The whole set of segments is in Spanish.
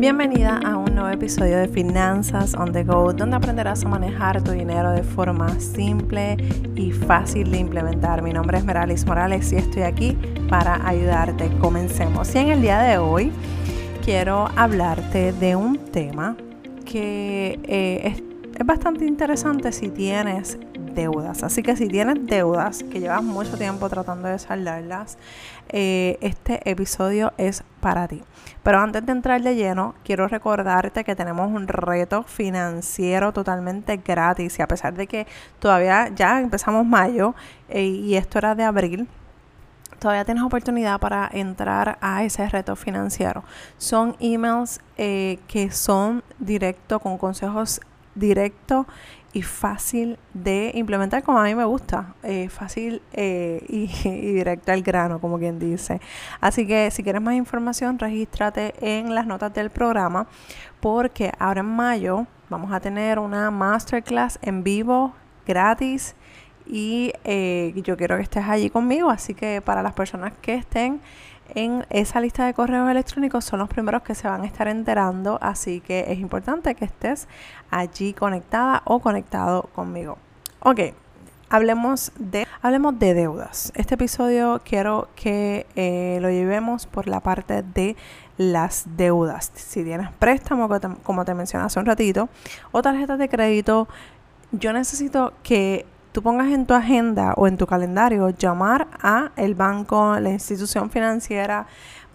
Bienvenida a un nuevo episodio de Finanzas on the Go, donde aprenderás a manejar tu dinero de forma simple y fácil de implementar. Mi nombre es Meralis Morales y estoy aquí para ayudarte. Comencemos. Y en el día de hoy quiero hablarte de un tema que eh, es, es bastante interesante si tienes deudas. Así que si tienes deudas que llevas mucho tiempo tratando de saldarlas, eh, este episodio es para ti. Pero antes de entrar de lleno, quiero recordarte que tenemos un reto financiero totalmente gratis. Y a pesar de que todavía ya empezamos mayo eh, y esto era de abril, todavía tienes oportunidad para entrar a ese reto financiero. Son emails eh, que son directo con consejos directos y fácil de implementar como a mí me gusta, eh, fácil eh, y, directo al grano, como quien dice. Así que si quieres más información, regístrate en las notas del programa porque ahora en mayo vamos a tener una masterclass en vivo gratis y eh, yo quiero que estés allí conmigo, así que para las personas que estén en esa lista de correos electrónicos son los primeros que se van a estar enterando, así que es importante que estés allí conectada o conectado conmigo. Ok, hablemos de, hablemos de deudas. Este episodio quiero que eh, lo llevemos por la parte de las deudas. Si tienes préstamo, como te mencioné hace un ratito, o tarjetas de crédito, yo necesito que tú pongas en tu agenda o en tu calendario llamar a el banco, la institución financiera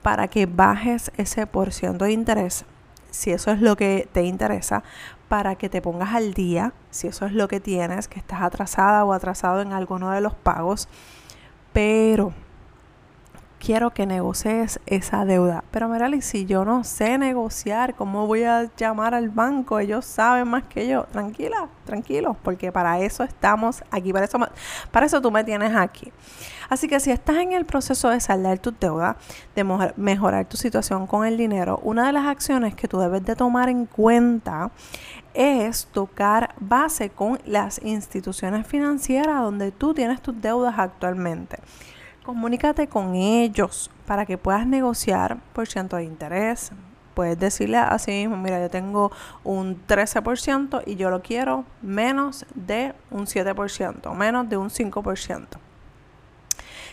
para que bajes ese por ciento de interés, si eso es lo que te interesa, para que te pongas al día, si eso es lo que tienes, que estás atrasada o atrasado en alguno de los pagos, pero quiero que negocies esa deuda. Pero Merali, si yo no sé negociar, ¿cómo voy a llamar al banco? Ellos saben más que yo. Tranquila, tranquilo, porque para eso estamos aquí, para eso, para eso tú me tienes aquí. Así que si estás en el proceso de saldar tu deuda, de mejorar tu situación con el dinero, una de las acciones que tú debes de tomar en cuenta es tocar base con las instituciones financieras donde tú tienes tus deudas actualmente. Comunícate con ellos para que puedas negociar por ciento de interés. Puedes decirle así mismo, mira, yo tengo un 13% y yo lo quiero menos de un 7%, menos de un 5%.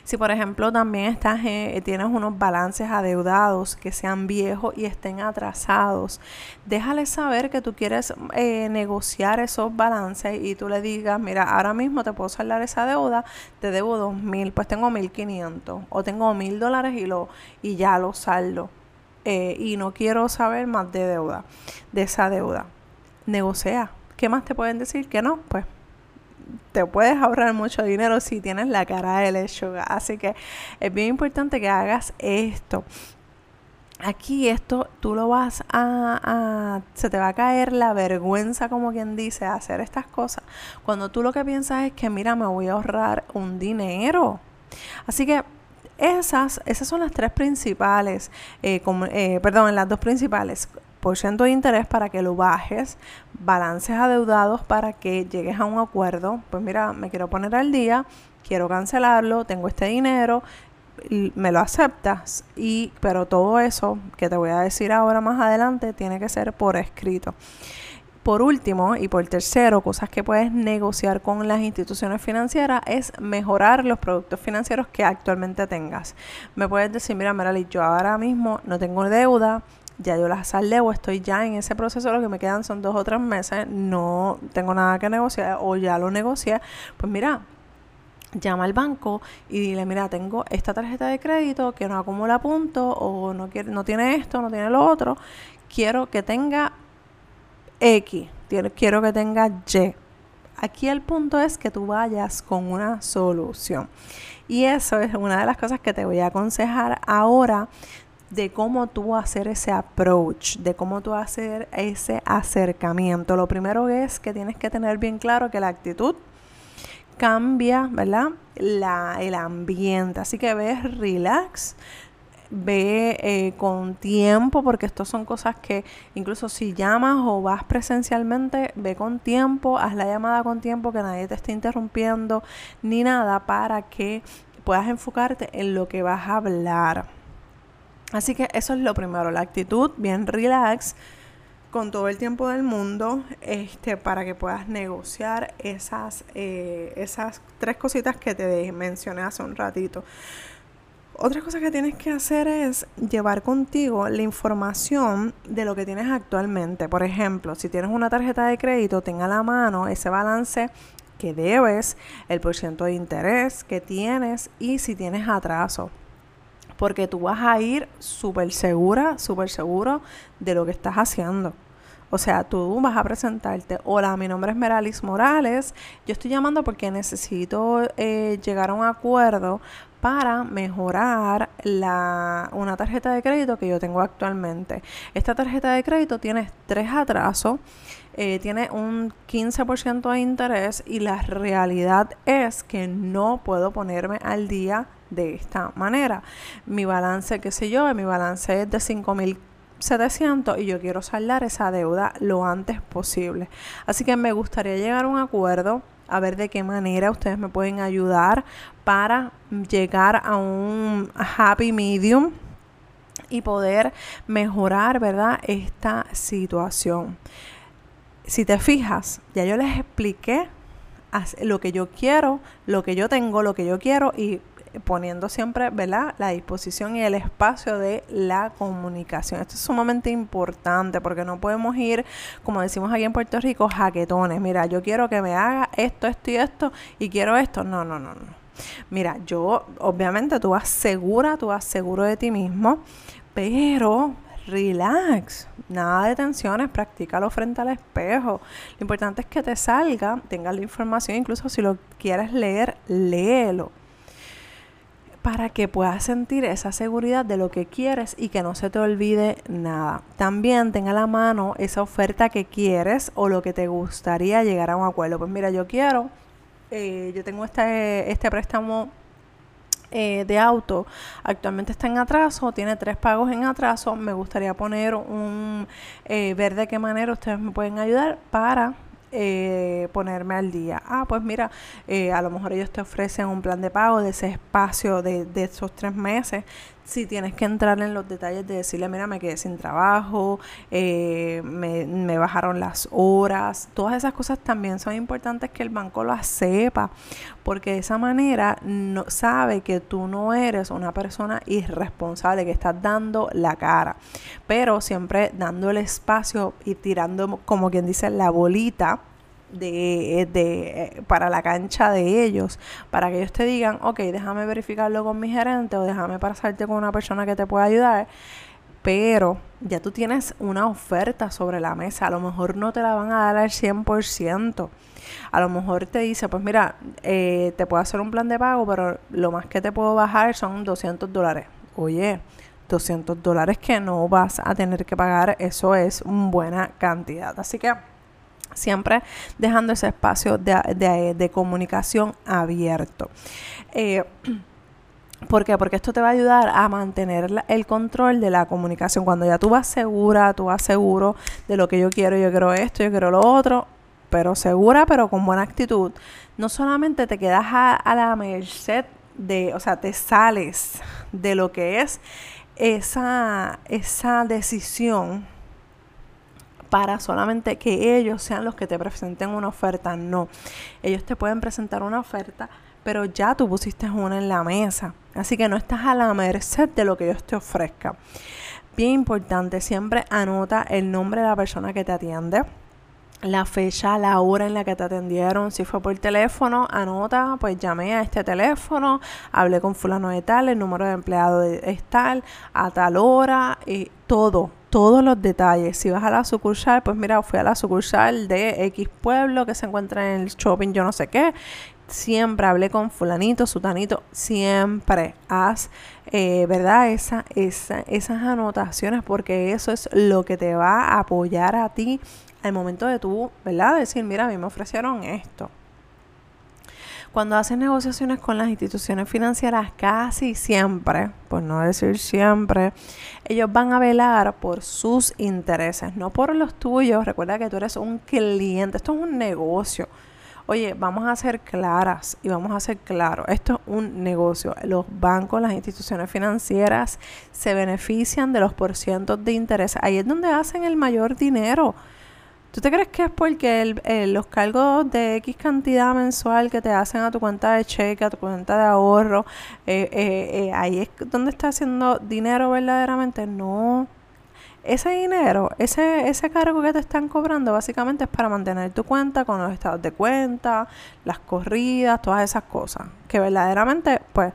Si por ejemplo también estás, eh, tienes unos balances adeudados que sean viejos y estén atrasados, déjale saber que tú quieres eh, negociar esos balances y tú le digas, mira, ahora mismo te puedo saldar esa deuda, te debo dos mil, pues tengo mil quinientos o tengo mil dólares y, lo, y ya lo saldo. Eh, y no quiero saber más de deuda, de esa deuda. Negocia. ¿Qué más te pueden decir? Que no, pues te puedes ahorrar mucho dinero si tienes la cara de lechuga. Así que es bien importante que hagas esto. Aquí esto tú lo vas a, se te va a caer la vergüenza como quien dice hacer estas cosas cuando tú lo que piensas es que mira me voy a ahorrar un dinero así que esas, esas son las tres principales, eh, como, eh, perdón, las dos principales por ciento de interés para que lo bajes, balances adeudados para que llegues a un acuerdo. Pues mira, me quiero poner al día, quiero cancelarlo, tengo este dinero, me lo aceptas y pero todo eso que te voy a decir ahora más adelante tiene que ser por escrito. Por último y por tercero, cosas que puedes negociar con las instituciones financieras es mejorar los productos financieros que actualmente tengas. Me puedes decir, mira, Merali, yo ahora mismo no tengo deuda, ya yo las saldé o estoy ya en ese proceso, lo que me quedan son dos o tres meses, no tengo nada que negociar o ya lo negocié, pues mira, llama al banco y dile, mira, tengo esta tarjeta de crédito que no acumula puntos o no, quiere, no tiene esto, no tiene lo otro, quiero que tenga X, quiero que tenga Y. Aquí el punto es que tú vayas con una solución. Y eso es una de las cosas que te voy a aconsejar ahora de cómo tú hacer ese approach, de cómo tú hacer ese acercamiento. Lo primero es que tienes que tener bien claro que la actitud cambia, ¿verdad? La, el ambiente. Así que ves relax, ve eh, con tiempo, porque estas son cosas que incluso si llamas o vas presencialmente, ve con tiempo, haz la llamada con tiempo, que nadie te esté interrumpiendo ni nada para que puedas enfocarte en lo que vas a hablar. Así que eso es lo primero, la actitud bien relax con todo el tiempo del mundo este, para que puedas negociar esas, eh, esas tres cositas que te mencioné hace un ratito. Otra cosa que tienes que hacer es llevar contigo la información de lo que tienes actualmente. Por ejemplo, si tienes una tarjeta de crédito, tenga a la mano ese balance que debes, el porcentaje de interés que tienes y si tienes atraso porque tú vas a ir súper segura, súper seguro de lo que estás haciendo. O sea, tú vas a presentarte, hola, mi nombre es Meralis Morales, yo estoy llamando porque necesito eh, llegar a un acuerdo para mejorar la, una tarjeta de crédito que yo tengo actualmente. Esta tarjeta de crédito tiene tres atrasos, eh, tiene un 15% de interés y la realidad es que no puedo ponerme al día de esta manera. Mi balance, qué sé yo, mi balance es de 5.700 y yo quiero saldar esa deuda lo antes posible. Así que me gustaría llegar a un acuerdo a ver de qué manera ustedes me pueden ayudar para llegar a un happy medium y poder mejorar, ¿verdad? Esta situación. Si te fijas, ya yo les expliqué lo que yo quiero, lo que yo tengo, lo que yo quiero y poniendo siempre ¿verdad? la disposición y el espacio de la comunicación. Esto es sumamente importante porque no podemos ir, como decimos aquí en Puerto Rico, jaquetones. Mira, yo quiero que me haga esto, esto y esto y quiero esto. No, no, no, no. Mira, yo obviamente tú vas segura, tú vas seguro de ti mismo, pero relax, nada de tensiones, practícalo frente al espejo. Lo importante es que te salga, tengas la información, incluso si lo quieres leer, léelo para que puedas sentir esa seguridad de lo que quieres y que no se te olvide nada. También tenga a la mano esa oferta que quieres o lo que te gustaría llegar a un acuerdo. Pues mira, yo quiero, eh, yo tengo este, este préstamo eh, de auto actualmente está en atraso, tiene tres pagos en atraso. Me gustaría poner un eh, ver de qué manera ustedes me pueden ayudar para eh, ponerme al día. Ah, pues mira, eh, a lo mejor ellos te ofrecen un plan de pago de ese espacio de, de esos tres meses. Si tienes que entrar en los detalles de decirle, mira, me quedé sin trabajo, eh, me, me, bajaron las horas, todas esas cosas también son importantes que el banco las sepa, porque de esa manera no, sabe que tú no eres una persona irresponsable, que estás dando la cara, pero siempre dando el espacio y tirando, como quien dice, la bolita de, de, para la cancha de ellos, para que ellos te digan, ok, déjame verificarlo con mi gerente o déjame pasarte con una persona que te pueda ayudar, pero ya tú tienes una oferta sobre la mesa, a lo mejor no te la van a dar al 100%. A lo mejor te dice, pues mira, eh, te puedo hacer un plan de pago, pero lo más que te puedo bajar son 200 dólares. Oye, 200 dólares que no vas a tener que pagar, eso es una buena cantidad. Así que siempre dejando ese espacio de, comunicación abierto. Eh, ¿Por qué? Porque esto te va a ayudar a mantener el control de la comunicación. Cuando ya tú vas segura, tú vas seguro de lo que yo quiero, yo quiero esto, yo quiero lo otro, pero segura, pero con buena actitud. No solamente te quedas a, a la merced de, o sea, te sales de lo que es esa, esa decisión para solamente que ellos sean los que te presenten una oferta. No, ellos te pueden presentar una oferta, pero ya tú pusiste una en la mesa. Así que no estás a la merced de lo que ellos te ofrezcan. Bien importante, siempre anota el nombre de la persona que te atiende la fecha, la hora en la que te atendieron, si fue por teléfono, anota, pues llamé a este teléfono, hablé con fulano de tal, el número de empleado es tal, a tal hora, y todo, todos los detalles. Si vas a la sucursal, pues mira, fui a la sucursal de X pueblo que se encuentra en el shopping, yo no sé qué. Siempre hablé con fulanito, sutanito, siempre haz, eh, ¿verdad? Esa, esa, esas anotaciones porque eso es lo que te va a apoyar a ti al momento de tú, ¿verdad? Decir, mira, a mí me ofrecieron esto. Cuando haces negociaciones con las instituciones financieras, casi siempre, por no decir siempre, ellos van a velar por sus intereses, no por los tuyos. Recuerda que tú eres un cliente, esto es un negocio. Oye, vamos a ser claras y vamos a ser claros. Esto es un negocio. Los bancos, las instituciones financieras se benefician de los porcientos de interés. Ahí es donde hacen el mayor dinero. ¿Tú te crees que es porque los cargos de X cantidad mensual que te hacen a tu cuenta de cheque, a tu cuenta de ahorro, eh, eh, eh, ahí es donde está haciendo dinero verdaderamente? No. Ese dinero, ese, ese cargo que te están cobrando básicamente es para mantener tu cuenta con los estados de cuenta, las corridas, todas esas cosas. Que verdaderamente, pues,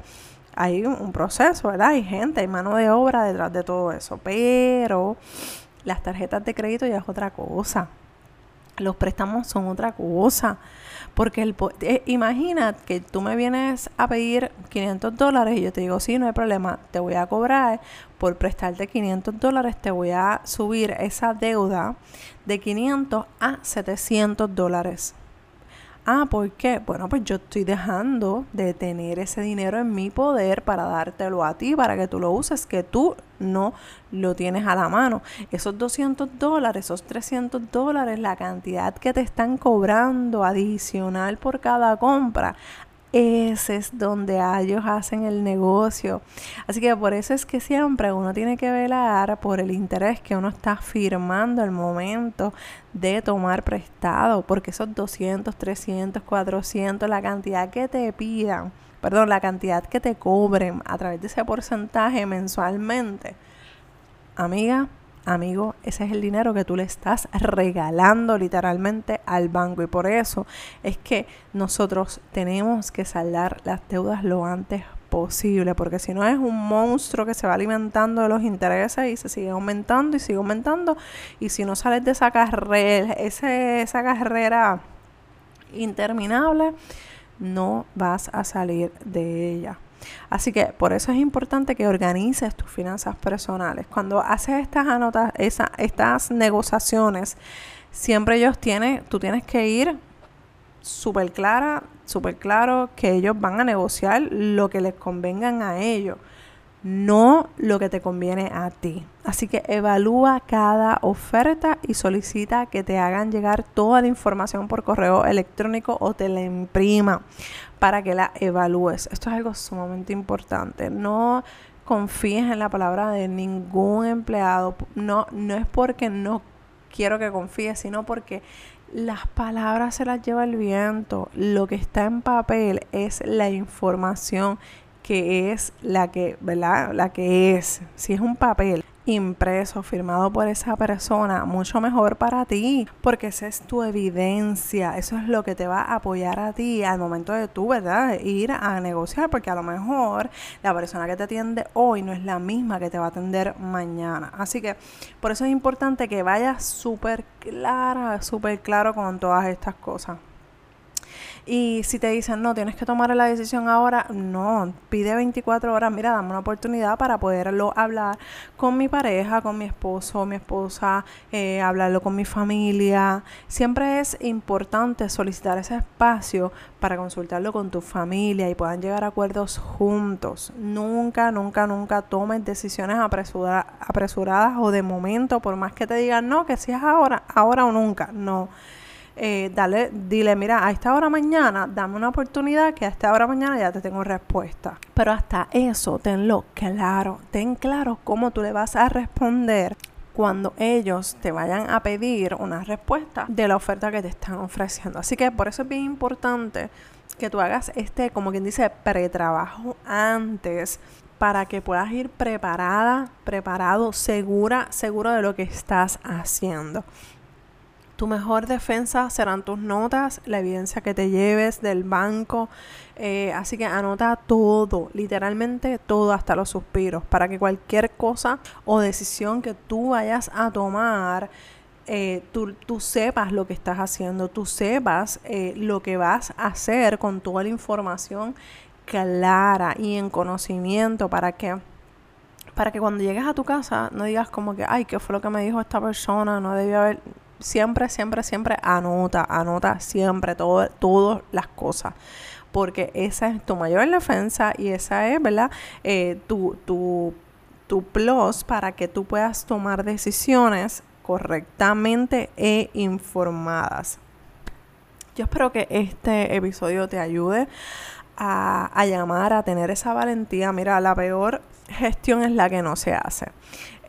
hay un proceso, ¿verdad? Hay gente, hay mano de obra detrás de todo eso. Pero las tarjetas de crédito ya es otra cosa. Los préstamos son otra cosa. Porque el, eh, imagina que tú me vienes a pedir 500 dólares y yo te digo, sí, no hay problema, te voy a cobrar por prestarte 500 dólares, te voy a subir esa deuda de 500 a 700 dólares. Ah, ¿por qué? Bueno, pues yo estoy dejando de tener ese dinero en mi poder para dártelo a ti, para que tú lo uses, que tú no lo tienes a la mano. Esos 200 dólares, esos 300 dólares, la cantidad que te están cobrando adicional por cada compra, ese es donde ellos hacen el negocio. Así que por eso es que siempre uno tiene que velar por el interés que uno está firmando al momento de tomar prestado, porque esos 200, 300, 400, la cantidad que te pidan, perdón, la cantidad que te cobren a través de ese porcentaje mensualmente, amiga, amigo, ese es el dinero que tú le estás regalando literalmente al banco. Y por eso es que nosotros tenemos que saldar las deudas lo antes posible, porque si no es un monstruo que se va alimentando de los intereses y se sigue aumentando y sigue aumentando. Y si no sales de esa carrera, esa carrera interminable, no vas a salir de ella. Así que por eso es importante que organices tus finanzas personales. Cuando haces estas anotas, esa, estas negociaciones, siempre ellos tienen, tú tienes que ir súper clara, súper claro que ellos van a negociar lo que les convengan a ellos no lo que te conviene a ti. Así que evalúa cada oferta y solicita que te hagan llegar toda la información por correo electrónico o te la imprima para que la evalúes. Esto es algo sumamente importante. No confíes en la palabra de ningún empleado. No, no es porque no quiero que confíes, sino porque las palabras se las lleva el viento. Lo que está en papel es la información que es la que, ¿verdad? La que es. Si es un papel impreso, firmado por esa persona, mucho mejor para ti, porque esa es tu evidencia, eso es lo que te va a apoyar a ti al momento de tú, ¿verdad? Ir a negociar, porque a lo mejor la persona que te atiende hoy no es la misma que te va a atender mañana. Así que por eso es importante que vayas súper clara, súper claro con todas estas cosas. Y si te dicen, no, tienes que tomar la decisión ahora, no, pide 24 horas, mira, dame una oportunidad para poderlo hablar con mi pareja, con mi esposo, mi esposa, eh, hablarlo con mi familia. Siempre es importante solicitar ese espacio para consultarlo con tu familia y puedan llegar a acuerdos juntos. Nunca, nunca, nunca tomes decisiones apresuradas o de momento, por más que te digan, no, que si es ahora, ahora o nunca. No eh, dale, dile, mira, a esta hora mañana, dame una oportunidad que a esta hora mañana ya te tengo respuesta. Pero hasta eso, tenlo claro, ten claro cómo tú le vas a responder cuando ellos te vayan a pedir una respuesta de la oferta que te están ofreciendo. Así que por eso es bien importante que tú hagas este, como quien dice, pretrabajo antes para que puedas ir preparada, preparado, segura, seguro de lo que estás haciendo. Tu mejor defensa serán tus notas, la evidencia que te lleves del banco. Eh, así que anota todo, literalmente todo, hasta los suspiros, para que cualquier cosa o decisión que tú vayas a tomar, eh, tú, sepas lo que estás haciendo, tú sepas eh, lo que vas a hacer con toda la información clara y en conocimiento para que para que cuando llegues a tu casa no digas como que, ay, ¿qué fue lo que me dijo esta persona? No debía haber, siempre, siempre, siempre anota, anota siempre todo, todas las cosas. Porque esa es tu mayor defensa y esa es, ¿verdad? Eh, tu, tu, tu plus para que tú puedas tomar decisiones correctamente e informadas. Yo espero que este episodio te ayude a, llamar, a tener esa valentía. Mira, la peor gestión es la que no se hace.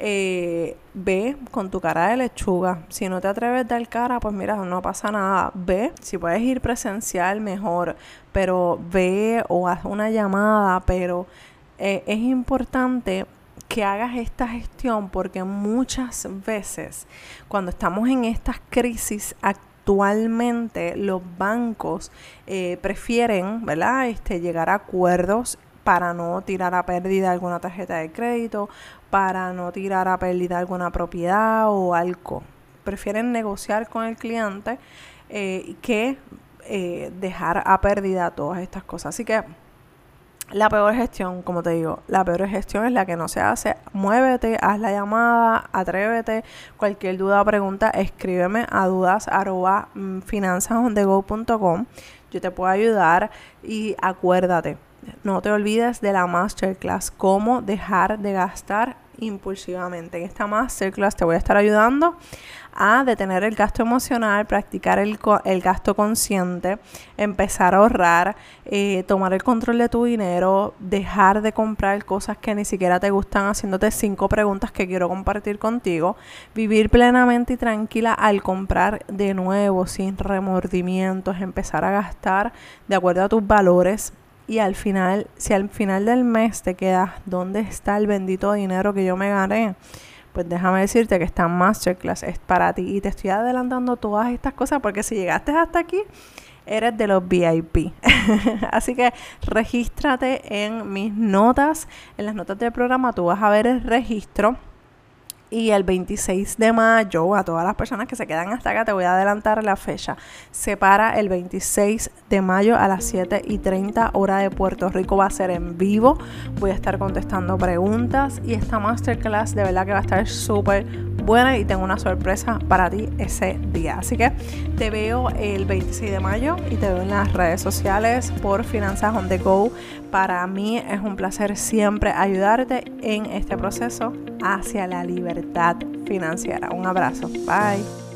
Eh, ve con tu cara de lechuga. Si no te atreves a dar cara, pues mira, no pasa nada. Ve, si puedes ir presencial, mejor. Pero ve o haz una llamada, pero eh, es importante que hagas esta gestión porque muchas veces cuando estamos en estas crisis actualmente los bancos eh, prefieren, ¿verdad? Este, llegar a acuerdos para no tirar a pérdida alguna tarjeta de crédito, para no tirar a pérdida alguna propiedad o algo. Prefieren negociar con el cliente eh, que eh, dejar a pérdida todas estas cosas. Así que la peor gestión, como te digo, la peor gestión es la que no se hace. Muévete, haz la llamada, atrévete. Cualquier duda o pregunta, escríbeme a dudas mm, Yo te puedo ayudar y acuérdate, no te olvides de la masterclass, cómo dejar de gastar impulsivamente. En esta masterclass te voy a estar ayudando a detener el gasto emocional, practicar el, el gasto consciente, empezar a ahorrar, eh, tomar el control de tu dinero, dejar de comprar cosas que ni siquiera te gustan, haciéndote cinco preguntas que quiero compartir contigo, vivir plenamente y tranquila al comprar de nuevo, sin remordimientos, empezar a gastar de acuerdo a tus valores y al final, si al final del mes te quedas, ¿dónde está el bendito dinero que yo me gané? pues déjame decirte que esta masterclass es para ti y te estoy adelantando todas estas cosas porque si llegaste hasta aquí, eres de los VIP. Así que regístrate en mis notas, en las notas del programa tú vas a ver el registro y el 26 de mayo, a todas las personas que se quedan hasta acá, te voy a adelantar la fecha. Se para el 26 de mayo a las 7 y 30 hora de Puerto Rico. Va a ser en vivo. Voy a estar contestando preguntas. Y esta masterclass de verdad que va a estar súper buena. Y tengo una sorpresa para ti ese día. Así que te veo el 26 de mayo y te veo en las redes sociales por Finanzas on the Go. Para mí es un placer siempre ayudarte en este proceso hacia la libertad financiera. Un abrazo. Bye.